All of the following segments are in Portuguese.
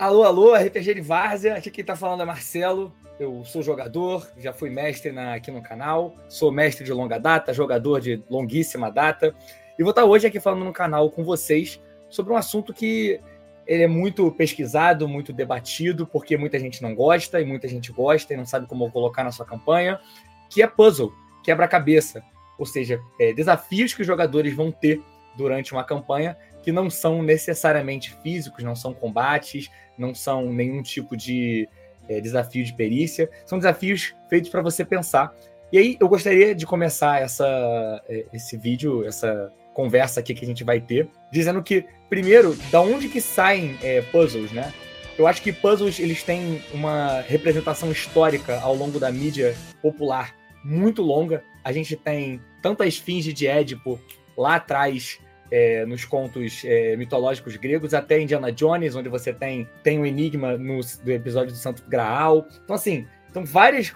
Alô, alô, RPG de Várzea. Aqui quem tá falando é Marcelo. Eu sou jogador, já fui mestre na, aqui no canal. Sou mestre de longa data, jogador de longuíssima data. E vou estar hoje aqui falando no canal com vocês sobre um assunto que ele é muito pesquisado, muito debatido, porque muita gente não gosta e muita gente gosta e não sabe como colocar na sua campanha, que é puzzle, quebra-cabeça. Ou seja, é, desafios que os jogadores vão ter durante uma campanha que não são necessariamente físicos, não são combates, não são nenhum tipo de é, desafio de perícia, são desafios feitos para você pensar. E aí eu gostaria de começar essa, é, esse vídeo, essa conversa aqui que a gente vai ter, dizendo que, primeiro, da onde que saem é, puzzles, né? Eu acho que puzzles eles têm uma representação histórica ao longo da mídia popular muito longa. A gente tem tanto a esfinge de Édipo lá atrás é, nos contos é, mitológicos gregos, até Indiana Jones, onde você tem, tem o um enigma no, do episódio do Santo Graal. Então, assim, então várias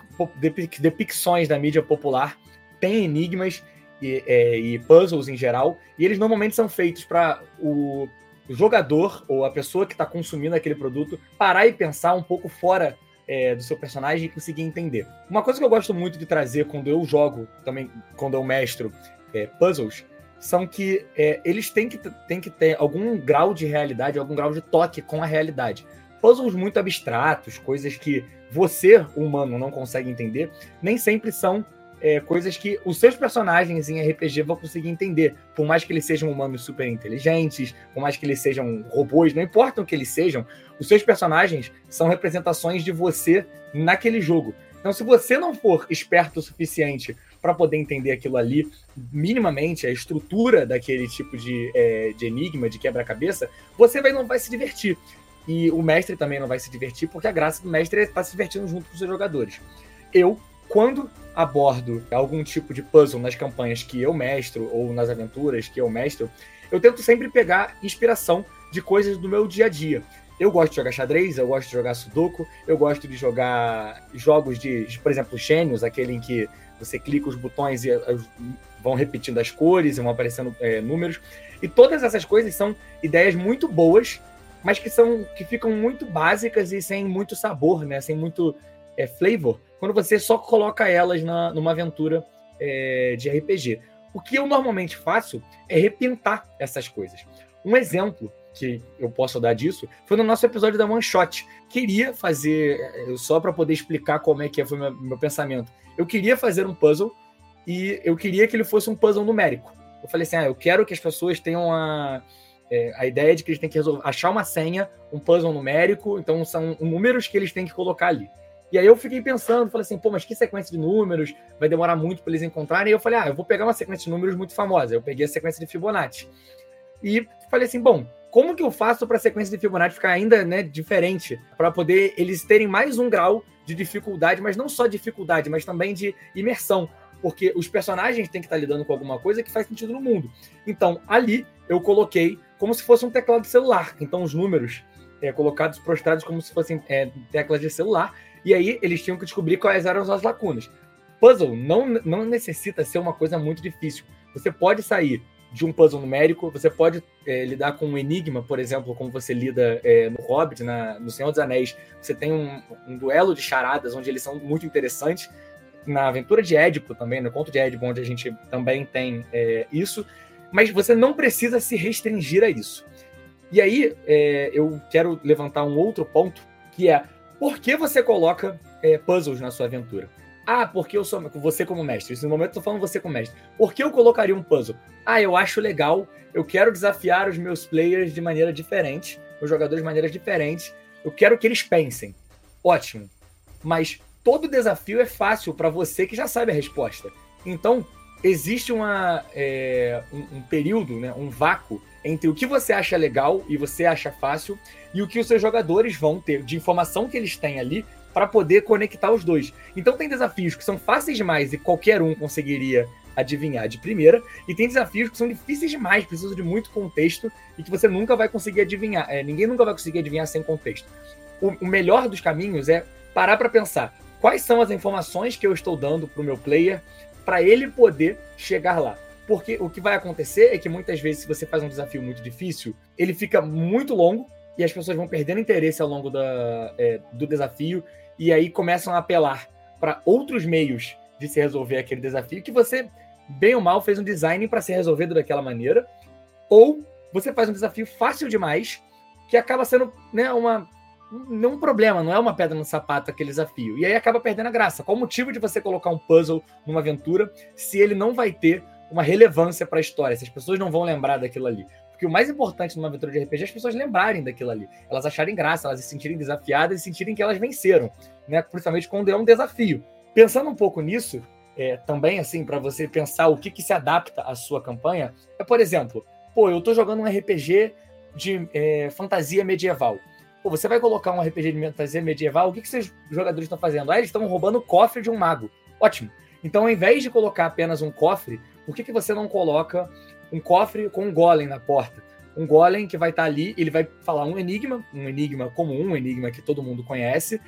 depicções da mídia popular têm enigmas e, é, e, puzzles em geral, e eles normalmente são feitos para o jogador ou a pessoa que está consumindo aquele produto parar e pensar um pouco fora é, do seu personagem e conseguir entender. Uma coisa que eu gosto muito de trazer quando eu jogo, também quando eu mestro é, puzzles, são que é, eles têm que, têm que ter algum grau de realidade, algum grau de toque com a realidade. Puzzles muito abstratos, coisas que você, humano, não consegue entender, nem sempre são é, coisas que os seus personagens em RPG vão conseguir entender. Por mais que eles sejam humanos super inteligentes, por mais que eles sejam robôs, não importa o que eles sejam, os seus personagens são representações de você naquele jogo. Então, se você não for esperto o suficiente para poder entender aquilo ali, minimamente, a estrutura daquele tipo de, é, de enigma, de quebra-cabeça, você vai, não vai se divertir. E o mestre também não vai se divertir, porque a graça do mestre é estar tá se divertindo junto com os seus jogadores. Eu, quando abordo algum tipo de puzzle nas campanhas que eu mestro, ou nas aventuras que eu mestro, eu tento sempre pegar inspiração de coisas do meu dia a dia. Eu gosto de jogar xadrez, eu gosto de jogar sudoku, eu gosto de jogar jogos de, por exemplo, Xênios, aquele em que você clica os botões e eh, vão repetindo as cores e vão aparecendo é, números. E todas essas coisas são ideias muito boas, mas que são que ficam muito básicas e sem muito sabor, né? Sem muito é, flavor, quando você só coloca elas na, numa aventura é, de RPG. O que eu normalmente faço é repintar essas coisas. Um exemplo que eu posso dar disso foi no nosso episódio da One Shot. Queria fazer, eh, só para poder explicar como é que foi meu, meu pensamento, eu queria fazer um puzzle e eu queria que ele fosse um puzzle numérico. Eu falei assim: ah, eu quero que as pessoas tenham a, é, a ideia de que eles têm que resolver, achar uma senha, um puzzle numérico, então são números que eles têm que colocar ali. E aí eu fiquei pensando, falei assim, pô, mas que sequência de números? Vai demorar muito para eles encontrarem. E eu falei, ah, eu vou pegar uma sequência de números muito famosa. Eu peguei a sequência de Fibonacci. E falei assim, bom, como que eu faço para a sequência de Fibonacci ficar ainda né, diferente? Para poder eles terem mais um grau de dificuldade, mas não só dificuldade, mas também de imersão. Porque os personagens têm que estar lidando com alguma coisa que faz sentido no mundo. Então, ali eu coloquei como se fosse um teclado celular. Então, os números é, colocados prostrados como se fossem é, teclas de celular. E aí eles tinham que descobrir quais eram as lacunas. Puzzle não, não necessita ser uma coisa muito difícil. Você pode sair de um puzzle numérico, você pode é, lidar com um enigma, por exemplo, como você lida é, no Hobbit, na, no Senhor dos Anéis. Você tem um, um, duelo de charadas, onde eles são muito interessantes. Na aventura de Édipo também, no conto de Édipo, onde a gente também tem é, isso. Mas você não precisa se restringir a isso. E aí, eu quero levantar um outro ponto, que é por que você coloca puzzles na sua aventura? Ah, porque eu sou você como mestre. Nesse momento eu tô falando você como mestre. Por que eu colocaria um puzzle? Ah, eu acho legal. Eu quero desafiar os meus players de maneira diferente, os jogadores de maneiras diferentes. Eu quero que eles pensem. Ótimo. Mas todo desafio é fácil para você que já sabe a resposta. Então, existe uma, é, um, um, período, né, um vácuo entre o que você acha legal e você acha fácil e o que os seus jogadores vão ter de informação que eles têm ali para poder conectar os dois. Então tem desafios que são fáceis demais e qualquer um conseguiria adivinhar de primeira, e tem desafios que são difíceis demais, precisam de muito contexto e que você nunca vai conseguir adivinhar. É, ninguém nunca vai conseguir adivinhar sem contexto. O, o melhor dos caminhos é parar para pensar quais são as informações que eu estou dando para o meu player para ele poder chegar lá. Porque o que vai acontecer é que muitas vezes, se você faz um desafio muito difícil, ele fica muito longo e as pessoas vão perdendo interesse ao longo da, é, do desafio e aí começam a apelar para outros meios de se resolver aquele desafio que você, bem ou mal, fez um design para ser resolvido daquela maneira, ou você faz um desafio fácil demais que acaba sendo né, uma não um problema, não é uma pedra no sapato aquele desafio. E aí acaba perdendo a graça. Qual o motivo de você colocar um puzzle numa aventura se ele não vai ter uma relevância para a história, se as pessoas não vão lembrar daquilo ali? Porque o mais importante numa aventura de RPG é as pessoas lembrarem daquilo ali. Elas acharem graça, elas se sentirem desafiadas e sentirem que elas venceram, né? Principalmente quando é um desafio. Pensando um pouco nisso, é, também assim, para você pensar o que, que se adapta à sua campanha, é, por exemplo, pô, eu estou jogando um RPG de é, fantasia medieval. Pô, você vai colocar um RPG de fantasia medieval, o que, que seus jogadores estão fazendo? Ah, eles estão roubando o cofre de um mago. Ótimo. Então, ao invés de colocar apenas um cofre, por que, que você não coloca um cofre com um golem na porta. Um golem que vai estar tá ali, ele vai falar um enigma, um enigma comum, um enigma que todo mundo conhece,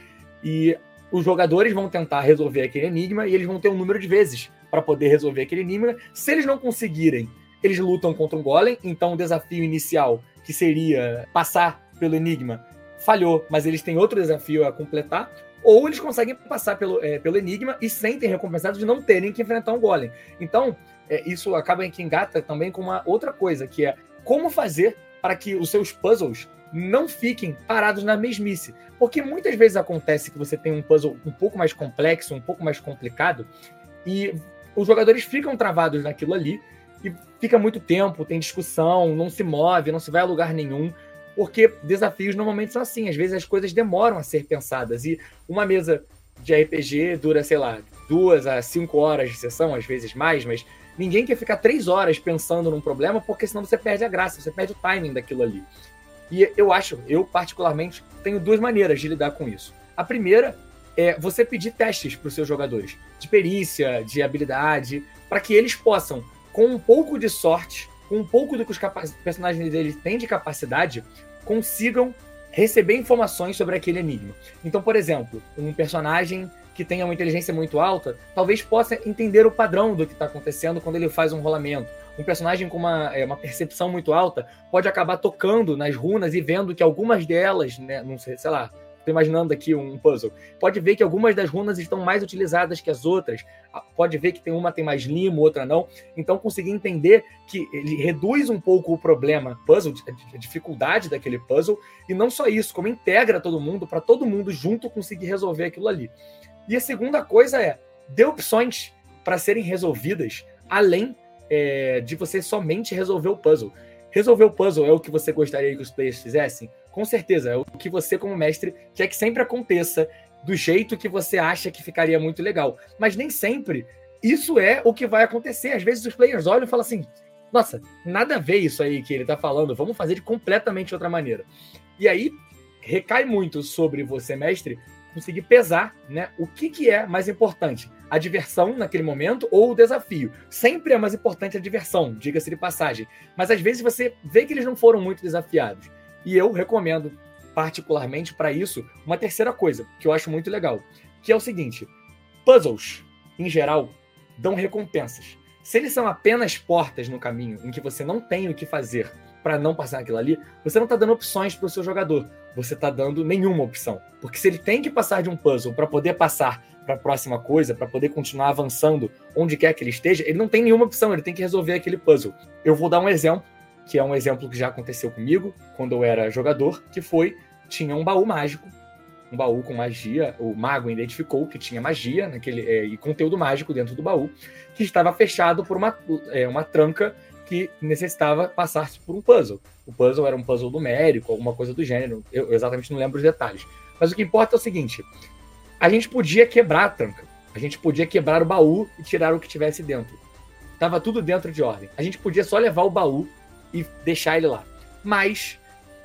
e os jogadores vão tentar resolver aquele enigma e eles vão ter um número de vezes para poder resolver aquele enigma. Se eles não conseguirem, eles lutam contra um golem, então o desafio inicial, que seria passar pelo enigma, falhou, mas eles têm outro desafio a completar ou eles conseguem passar pelo, é, pelo enigma e sentem recompensados de não terem que enfrentar um golem. Então, é, isso acaba que engata também com uma outra coisa, que é como fazer para que os seus puzzles não fiquem parados na mesmice. Porque muitas vezes acontece que você tem um puzzle um pouco mais complexo, um pouco mais complicado, e os jogadores ficam travados naquilo ali, e fica muito tempo, tem discussão, não se move, não se vai a lugar nenhum, porque desafios normalmente são assim, às vezes as coisas demoram a ser pensadas, e uma mesa de RPG dura, sei lá, duas a cinco horas de sessão, às vezes mais, mas Ninguém quer ficar três horas pensando num problema, porque senão você perde a graça, você perde o timing daquilo ali. E eu acho, eu particularmente, tenho duas maneiras de lidar com isso. A primeira é você pedir testes para os seus jogadores, de perícia, de habilidade, para que eles possam, com um pouco de sorte, com um pouco do que os personagens deles têm de capacidade, consigam receber informações sobre aquele enigma. Então, por exemplo, um personagem que tenha uma inteligência muito alta, talvez possa entender o padrão do que está acontecendo quando ele faz um rolamento. Um personagem com uma, é, uma percepção muito alta pode acabar tocando nas runas e vendo que algumas delas, né, não sei, sei lá, Estou imaginando aqui um puzzle. Pode ver que algumas das runas estão mais utilizadas que as outras. Ah, pode ver que tem uma tem mais limo, outra não. Então conseguir entender que ele reduz um pouco o problema puzzle, a dificuldade daquele puzzle, e não só isso, como integra todo mundo para todo mundo junto conseguir resolver aquilo ali. E a segunda coisa é, dê opções para serem resolvidas, além é, de você somente resolver o puzzle. Resolver o puzzle é o que você gostaria que os players fizessem? Com certeza, é o que você, como mestre, quer que sempre aconteça do jeito que você acha que ficaria muito legal. Mas nem sempre isso é o que vai acontecer. Às vezes os players olham e falam assim: nossa, nada a ver isso aí que ele está falando, vamos fazer de completamente outra maneira. E aí recai muito sobre você, mestre, conseguir pesar né, o que, que é mais importante, a diversão naquele momento ou o desafio. Sempre é mais importante a diversão, diga-se de passagem. Mas às vezes você vê que eles não foram muito desafiados. E eu recomendo, particularmente para isso, uma terceira coisa, que eu acho muito legal, que é o seguinte: puzzles, em geral, dão recompensas. Se eles são apenas portas no caminho em que você não tem o que fazer para não passar aquilo ali, você não está dando opções para o seu jogador você está dando nenhuma opção. Porque se ele tem que passar de um puzzle para poder passar para a próxima coisa, para poder continuar avançando onde quer que ele esteja, ele não tem nenhuma opção, ele tem que resolver aquele puzzle. Eu vou dar um exemplo, que é um exemplo que já aconteceu comigo quando eu era jogador, que foi tinha um baú mágico, um baú com magia, o mago identificou que tinha magia naquele é, e conteúdo mágico dentro do baú, que estava fechado por uma, é, uma tranca que necessitava passar por um puzzle. O puzzle era um puzzle numérico, alguma coisa do gênero. Eu, exatamente não lembro os detalhes. Mas o que importa é o seguinte: a gente podia quebrar a tranca. A gente podia quebrar o baú e tirar o que tivesse dentro. Tava tudo dentro de ordem. A gente podia só levar o baú e deixar ele lá. Mas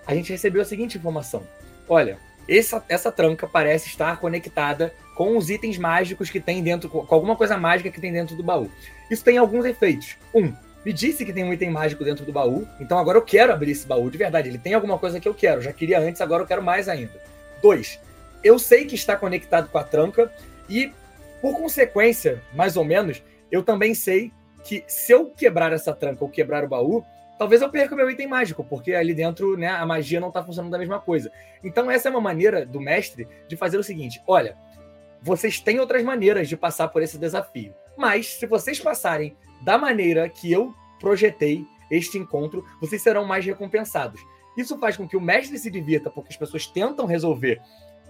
a gente recebeu a seguinte informação: olha, essa, essa tranca parece estar conectada com os itens mágicos que tem dentro, com alguma coisa mágica que tem dentro do baú. Isso tem alguns efeitos. Um, me disse que tem um item mágico dentro do baú, então agora eu quero abrir esse baú de verdade. Ele tem alguma coisa que eu quero, já queria antes, agora eu quero mais ainda. Dois, eu sei que está conectado com a tranca e, por consequência, mais ou menos, eu também sei que se eu quebrar essa tranca ou quebrar o baú, talvez eu perca meu item mágico, porque ali dentro né, a magia não está funcionando da mesma coisa. Então, essa é uma maneira do mestre de fazer o seguinte: olha, vocês têm outras maneiras de passar por esse desafio. Mas, se vocês passarem da maneira que eu projetei este encontro, vocês serão mais recompensados. Isso faz com que o mestre se divirta, porque as pessoas tentam resolver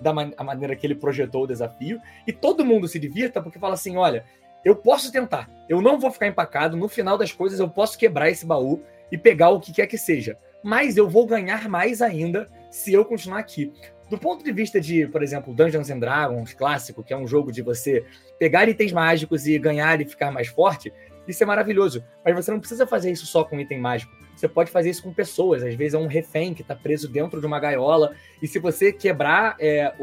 da man maneira que ele projetou o desafio, e todo mundo se divirta porque fala assim: olha, eu posso tentar, eu não vou ficar empacado, no final das coisas eu posso quebrar esse baú e pegar o que quer que seja, mas eu vou ganhar mais ainda se eu continuar aqui. Do ponto de vista de, por exemplo, Dungeons and Dragons clássico, que é um jogo de você pegar itens mágicos e ganhar e ficar mais forte, isso é maravilhoso. Mas você não precisa fazer isso só com item mágico. Você pode fazer isso com pessoas. Às vezes é um refém que está preso dentro de uma gaiola. E se você quebrar é,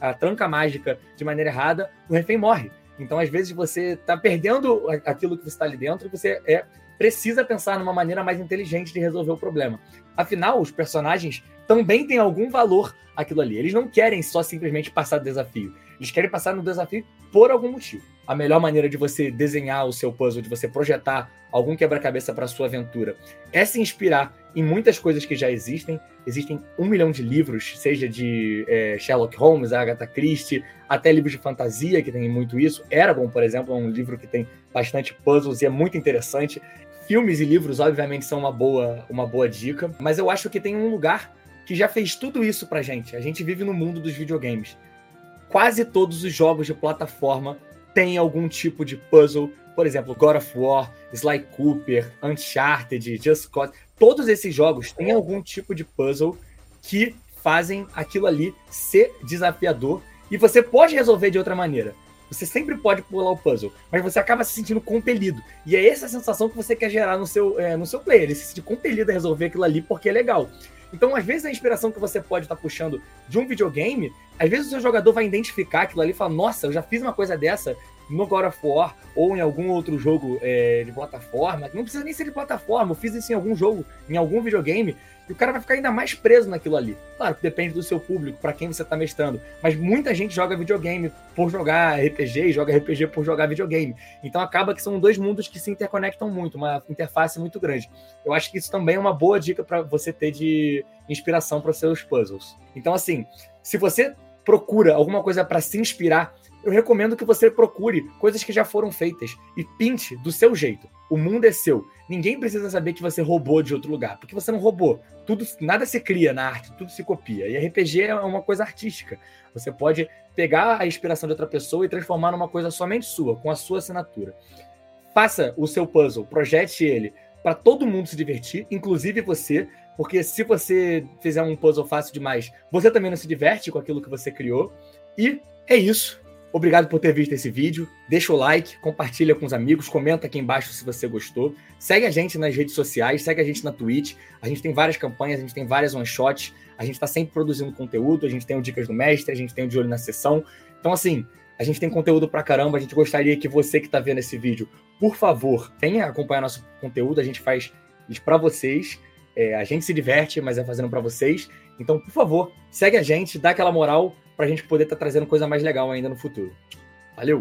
a tranca mágica de maneira errada, o refém morre. Então, às vezes, você está perdendo aquilo que está ali dentro e você é, precisa pensar numa maneira mais inteligente de resolver o problema. Afinal, os personagens também têm algum valor aquilo ali. Eles não querem só simplesmente passar do desafio. Eles querem passar no desafio por algum motivo. A melhor maneira de você desenhar o seu puzzle, de você projetar algum quebra-cabeça para sua aventura, é se inspirar em muitas coisas que já existem. Existem um milhão de livros, seja de é, Sherlock Holmes, Agatha Christie, até livros de fantasia que tem muito isso. Eragon, por exemplo, é um livro que tem bastante puzzles e é muito interessante. Filmes e livros, obviamente, são uma boa, uma boa dica, mas eu acho que tem um lugar que já fez tudo isso pra gente. A gente vive no mundo dos videogames. Quase todos os jogos de plataforma têm algum tipo de puzzle. Por exemplo, God of War, Sly Cooper, Uncharted, Just Cause. Todos esses jogos têm algum tipo de puzzle que fazem aquilo ali ser desafiador e você pode resolver de outra maneira. Você sempre pode pular o puzzle, mas você acaba se sentindo compelido. E é essa sensação que você quer gerar no seu, é, no seu player. Ele se sentir compelido a resolver aquilo ali porque é legal. Então, às vezes, a inspiração que você pode estar tá puxando de um videogame, às vezes o seu jogador vai identificar aquilo ali e falar: Nossa, eu já fiz uma coisa dessa no God of War ou em algum outro jogo é, de plataforma. Não precisa nem ser de plataforma, eu fiz isso em algum jogo, em algum videogame. O cara vai ficar ainda mais preso naquilo ali. Claro que depende do seu público, para quem você está mestrando. Mas muita gente joga videogame por jogar RPG e joga RPG por jogar videogame. Então acaba que são dois mundos que se interconectam muito, uma interface muito grande. Eu acho que isso também é uma boa dica para você ter de inspiração para seus puzzles. Então, assim, se você procura alguma coisa para se inspirar, eu recomendo que você procure coisas que já foram feitas e pinte do seu jeito. O mundo é seu. Ninguém precisa saber que você roubou de outro lugar, porque você não roubou. Tudo, nada se cria na arte, tudo se copia. E RPG é uma coisa artística. Você pode pegar a inspiração de outra pessoa e transformar numa coisa somente sua, com a sua assinatura. Faça o seu puzzle, projete ele para todo mundo se divertir, inclusive você, porque se você fizer um puzzle fácil demais, você também não se diverte com aquilo que você criou. E é isso. Obrigado por ter visto esse vídeo. Deixa o like, compartilha com os amigos, comenta aqui embaixo se você gostou. Segue a gente nas redes sociais, segue a gente na Twitch. A gente tem várias campanhas, a gente tem várias one-shots. A gente está sempre produzindo conteúdo. A gente tem o Dicas do Mestre, a gente tem o De Olho na Sessão. Então, assim, a gente tem conteúdo pra caramba. A gente gostaria que você que está vendo esse vídeo, por favor, venha acompanhar nosso conteúdo. A gente faz isso para vocês. É, a gente se diverte, mas é fazendo para vocês. Então, por favor, segue a gente, dá aquela moral para a gente poder estar tá trazendo coisa mais legal ainda no futuro. Valeu!